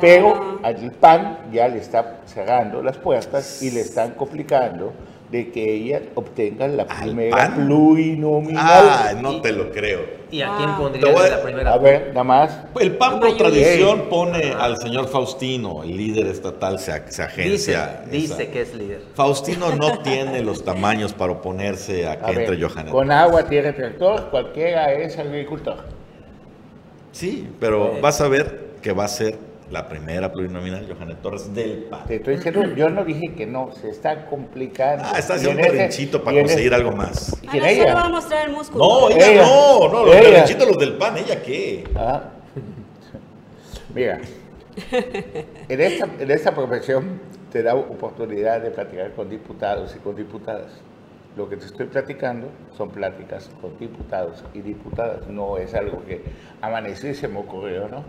Pero al PAN ya le está cerrando las puertas y le están complicando de que ella obtenga la primera plurinominal. Ah, no te lo creo. ¿Y a quién ah. pondría la primera? A ver, nada más. El PAN por tradición pone al señor Faustino, el líder estatal, se, agencia. Dice, que es líder. Faustino no tiene los tamaños para oponerse a que entre Johanna. Con agua, tierra, tractor, cualquiera es agricultor. Sí, pero vas a ver que va a ser la primera plurinominal, Johanna Torres, del PAN. Te estoy diciendo, yo no dije que no, se está complicando. Ah, está haciendo un berrinchito para conseguir algo más. ¿Y quién ella? va a mostrar el músculo. No, ella, no, no, los berrinchitos los del PAN, ¿ella qué? Ah. Mira, en esta, en esta profesión te da oportunidad de platicar con diputados y con diputadas. Lo que te estoy platicando son pláticas con diputados y diputadas, no es algo que amaneció y se me ocurrió, ¿no?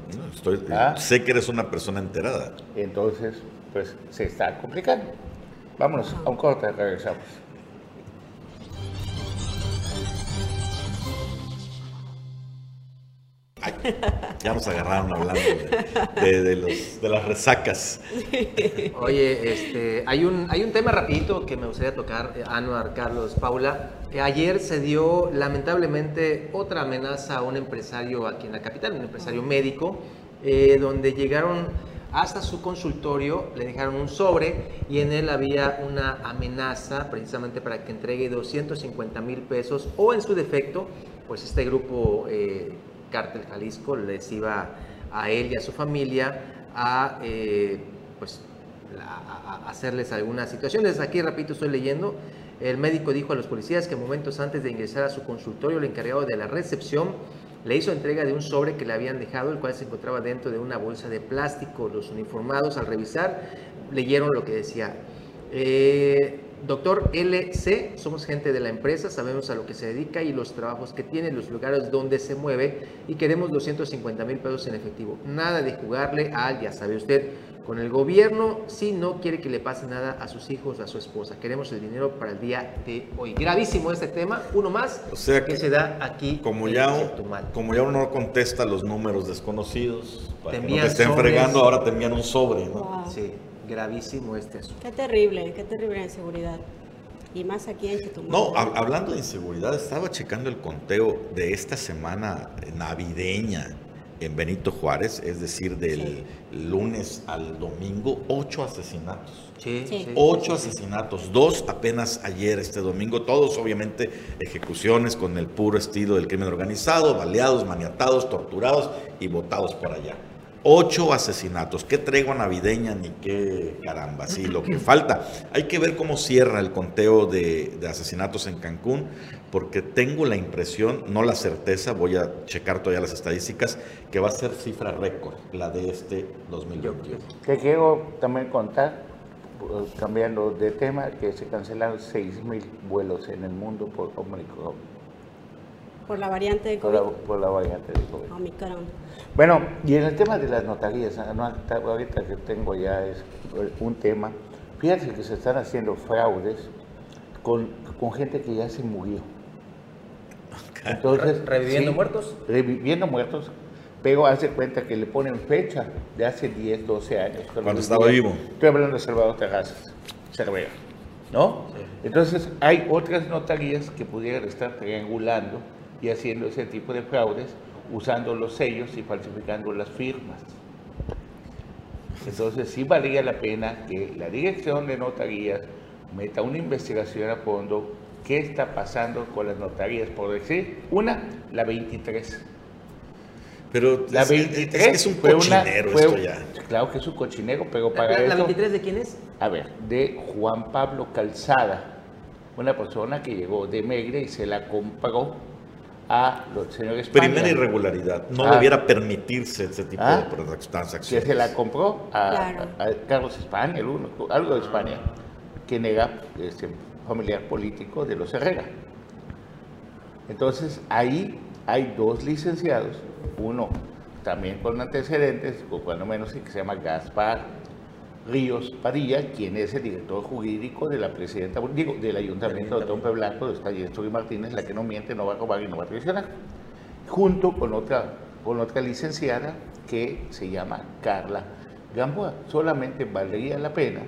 ¿Ah? Sé que eres una persona enterada. Entonces, pues se está complicando. Vámonos a un corte, regresamos. Ya nos agarraron hablando de, los, de, las resacas. Oye, este, hay, un, hay un tema rapidito que me gustaría tocar, eh, Anuar, Carlos, Paula. Que ayer se dio lamentablemente otra amenaza a un empresario aquí en la capital, un empresario médico, eh, donde llegaron hasta su consultorio, le dejaron un sobre y en él había una amenaza precisamente para que entregue 250 mil pesos o en su defecto, pues este grupo... Eh, Cártel Jalisco les iba a él y a su familia a, eh, pues, hacerles algunas situaciones. Aquí, repito, estoy leyendo. El médico dijo a los policías que momentos antes de ingresar a su consultorio, el encargado de la recepción le hizo entrega de un sobre que le habían dejado, el cual se encontraba dentro de una bolsa de plástico. Los uniformados, al revisar, leyeron lo que decía. Eh, Doctor LC, somos gente de la empresa, sabemos a lo que se dedica y los trabajos que tiene, los lugares donde se mueve y queremos 250 mil pesos en efectivo. Nada de jugarle al, ya sabe usted, con el gobierno si no quiere que le pase nada a sus hijos, a su esposa. Queremos el dinero para el día de hoy. Gravísimo este tema, uno más o sea que, se da aquí. Como ya, como ya uno no contesta los números desconocidos, para que no te estén fregando, ahora te envían un sobre. ¿no? Sí gravísimo este asunto. Qué terrible, qué terrible la inseguridad. Y más aquí en Chetumal. No, hablando de inseguridad, estaba checando el conteo de esta semana navideña en Benito Juárez, es decir, del lunes al domingo, ocho asesinatos. Sí, sí. Ocho asesinatos, dos apenas ayer, este domingo, todos obviamente ejecuciones con el puro estilo del crimen organizado, baleados, maniatados, torturados y botados por allá. Ocho asesinatos. ¿Qué tregua navideña ni qué caramba? Sí, lo que falta. Hay que ver cómo cierra el conteo de, asesinatos en Cancún, porque tengo la impresión, no la certeza, voy a checar todavía las estadísticas, que va a ser cifra récord la de este 2021. Te quiero también contar, pues, cambiando de tema, que se cancelaron 6.000 vuelos en el mundo por Omicron. Por la variante de COVID. Por la, variante de COVID. Omicron. Bueno, y en el tema de las notarías, ahorita que tengo ya es un tema, fíjense que se están haciendo fraudes con, gente que ya se murió. Entonces, ¿Reviviendo muertos? Reviviendo muertos, pero hace cuenta que le ponen fecha de hace 10, 12 años. Cuando, estaba vivo. Estoy hablando de Salvador Terrazas, Cervera, ¿no? Entonces, hay otras notarías que pudieran estar triangulando y haciendo ese tipo de fraudes usando los sellos y falsificando las firmas. Entonces sí valía la pena que la dirección de notarías meta una investigación a fondo qué está pasando con las notarías, por decir, una, la 23. Pero la 23 es, un cochinero esto ya. Claro que es un cochinero, pero para ¿La, eso... ¿La 23 de quién es? A ver, de Juan Pablo Calzada, una persona que llegó de Megre y se la compró a los señores Primera irregularidad. No ah. debiera permitirse ese tipo ah. de transacciones. Que se la compró a, Carlos España, el uno, algo de España, que nega este, familiar político de los Herrera. Entonces, ahí hay dos licenciados, uno también con antecedentes, o cuando menos que se llama Gaspar Ríos Padilla, quien es el director jurídico de la presidenta, digo, del ayuntamiento de Tompe Blanco, de Estallestro y Martínez, la que no miente, no va a robar y no va a traicionar, junto con otra, con otra licenciada que se llama Carla Gamboa. Solamente valdría la pena,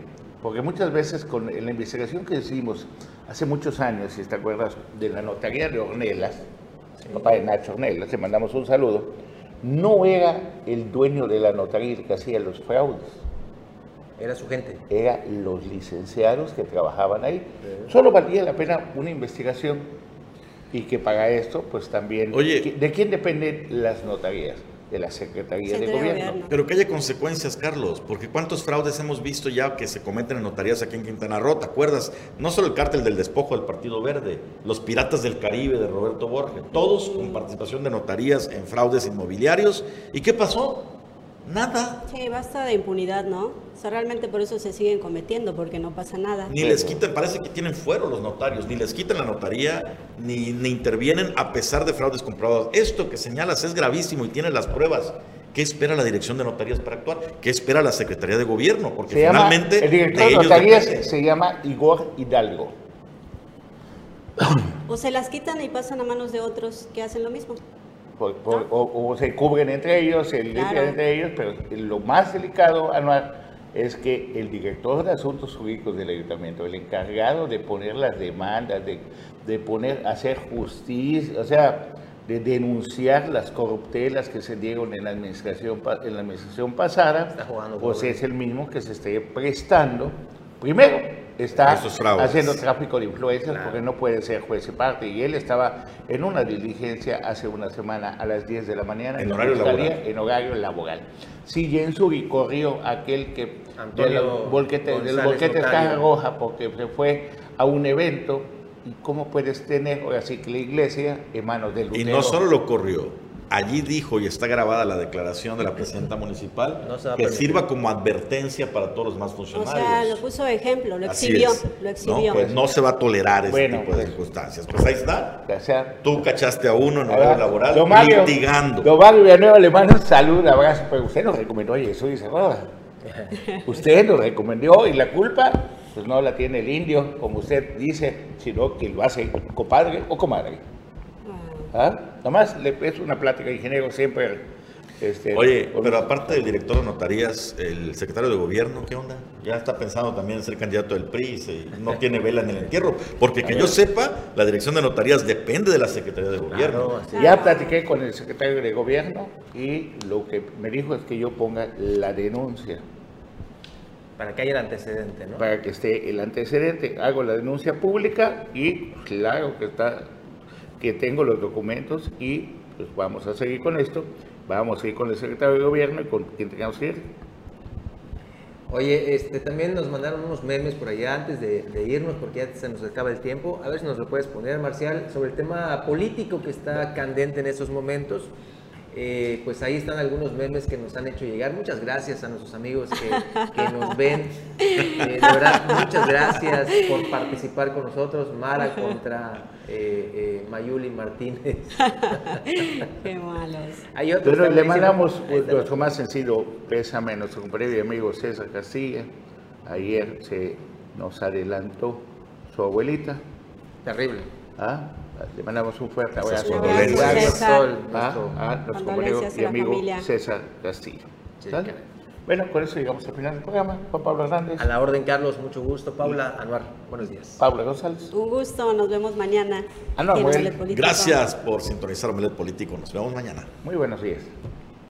porque muchas veces con la investigación que hicimos hace muchos años, si te acuerdas, de la notaría de Ornelas, papá de Nacho Ornelas, le mandamos un saludo, no era el dueño de la notaría el que hacía los fraudes era su gente. Eran los licenciados que trabajaban ahí. Solo valía la pena una investigación y que para esto, pues también... Oye, ¿de quién dependen las notarías? De la Secretaría de, gobierno. Pero que haya consecuencias, Carlos, porque cuántos fraudes hemos visto ya que se cometen en notarías aquí en Quintana Roo, ¿te acuerdas? No solo el cártel del despojo del Partido Verde, los piratas del Caribe de Roberto Borges, todos con participación de notarías en fraudes inmobiliarios. ¿Y qué pasó? Nada. Sí, basta de impunidad, ¿no? O sea, realmente por eso se siguen cometiendo, porque no pasa nada. Ni les quitan, parece que tienen fuero los notarios, ni les quitan la notaría, ni, ni intervienen a pesar de fraudes comprobados. Esto que señalas es gravísimo y tiene las pruebas. ¿Qué espera la dirección de notarías para actuar? ¿Qué espera la Secretaría de Gobierno? Porque finalmente. el director de, notarías se llama Igor Hidalgo. O se las quitan y pasan a manos de otros que hacen lo mismo o, se cubren entre ellos, se limpian entre ellos, pero lo más delicado, Anual, es que el director de asuntos jurídicos del ayuntamiento, el encargado de poner las demandas, de, poner, hacer justicia, o sea, de denunciar las corruptelas que se dieron en la administración, en la administración pasada, pues es el mismo que se esté prestando, primero, está haciendo tráfico de influencias porque no puede ser juez y parte. Y él estaba en una diligencia hace una semana a las 10 de la mañana en, horario laboral. En horario laboral. Si Jensuri corrió aquel que del volquete, del volquete Roja porque se fue a un evento. ¿Y cómo puedes tener ahora sí que la iglesia en manos del Y no solo lo corrió, Allí dijo, y está grabada la declaración de la presidenta municipal, que sirva como advertencia para todos los más funcionarios. O sea, lo puso de ejemplo, lo exhibió. Lo exhibió. No, pues no se va a tolerar este tipo de pues, circunstancias. Pues ahí está. Tú cachaste a uno en horario laboral don Mario, litigando. Don Mario Villanueva le manda un saludo, abrazo, pero usted nos recomendó, oye, soy cerrada. usted nos recomendó y la culpa pues no la tiene el indio, como usted dice, sino que lo hace compadre o comadre. ¿Ah? Nomás le, es una plática, ingeniero, siempre. Este, Oye, pero aparte del director de notarías, el secretario de gobierno, ¿qué onda? Ya está pensando también en ser candidato del PRI, no tiene vela en el entierro, porque que yo sepa, la dirección de notarías depende de la Secretaría de Gobierno. ya platiqué con el secretario de Gobierno y lo que me dijo es que yo ponga la denuncia. Para que haya el antecedente, ¿no? Para que esté el antecedente. Hago la denuncia pública y claro que está que tengo los documentos y pues vamos a seguir con esto, vamos a ir con el secretario de gobierno y con quien tengamos que ir. Oye, este, también nos mandaron unos memes por allá antes de, irnos porque ya se nos acaba el tiempo. A ver si nos lo puedes poner, Marcial, sobre el tema político que está candente en estos momentos. Eh, pues ahí están algunos memes que nos han hecho llegar. Muchas gracias a nuestros amigos que, nos ven. Eh, de verdad, muchas gracias por participar con nosotros. Mara contra eh, Mayuli Martínez. Qué malos. Hay Pero le mandamos nuestro más sencillo pésame a nuestro compañero y amigo César Castilla. Ayer se nos adelantó su abuelita. Terrible. ¿Ah? Le mandamos un fuerte abrazo. Gracias, a, nuestro compañero y amigo César Castillo. Bueno, con eso llegamos al final del programa. Juan Pablo Hernández. A la orden, Carlos. Mucho gusto. Paula Anuar, buenos días. Paula González. Un gusto. Nos vemos mañana. Anuar, Gracias por sintonizar Omelet Político. Nos vemos mañana. Muy buenos días.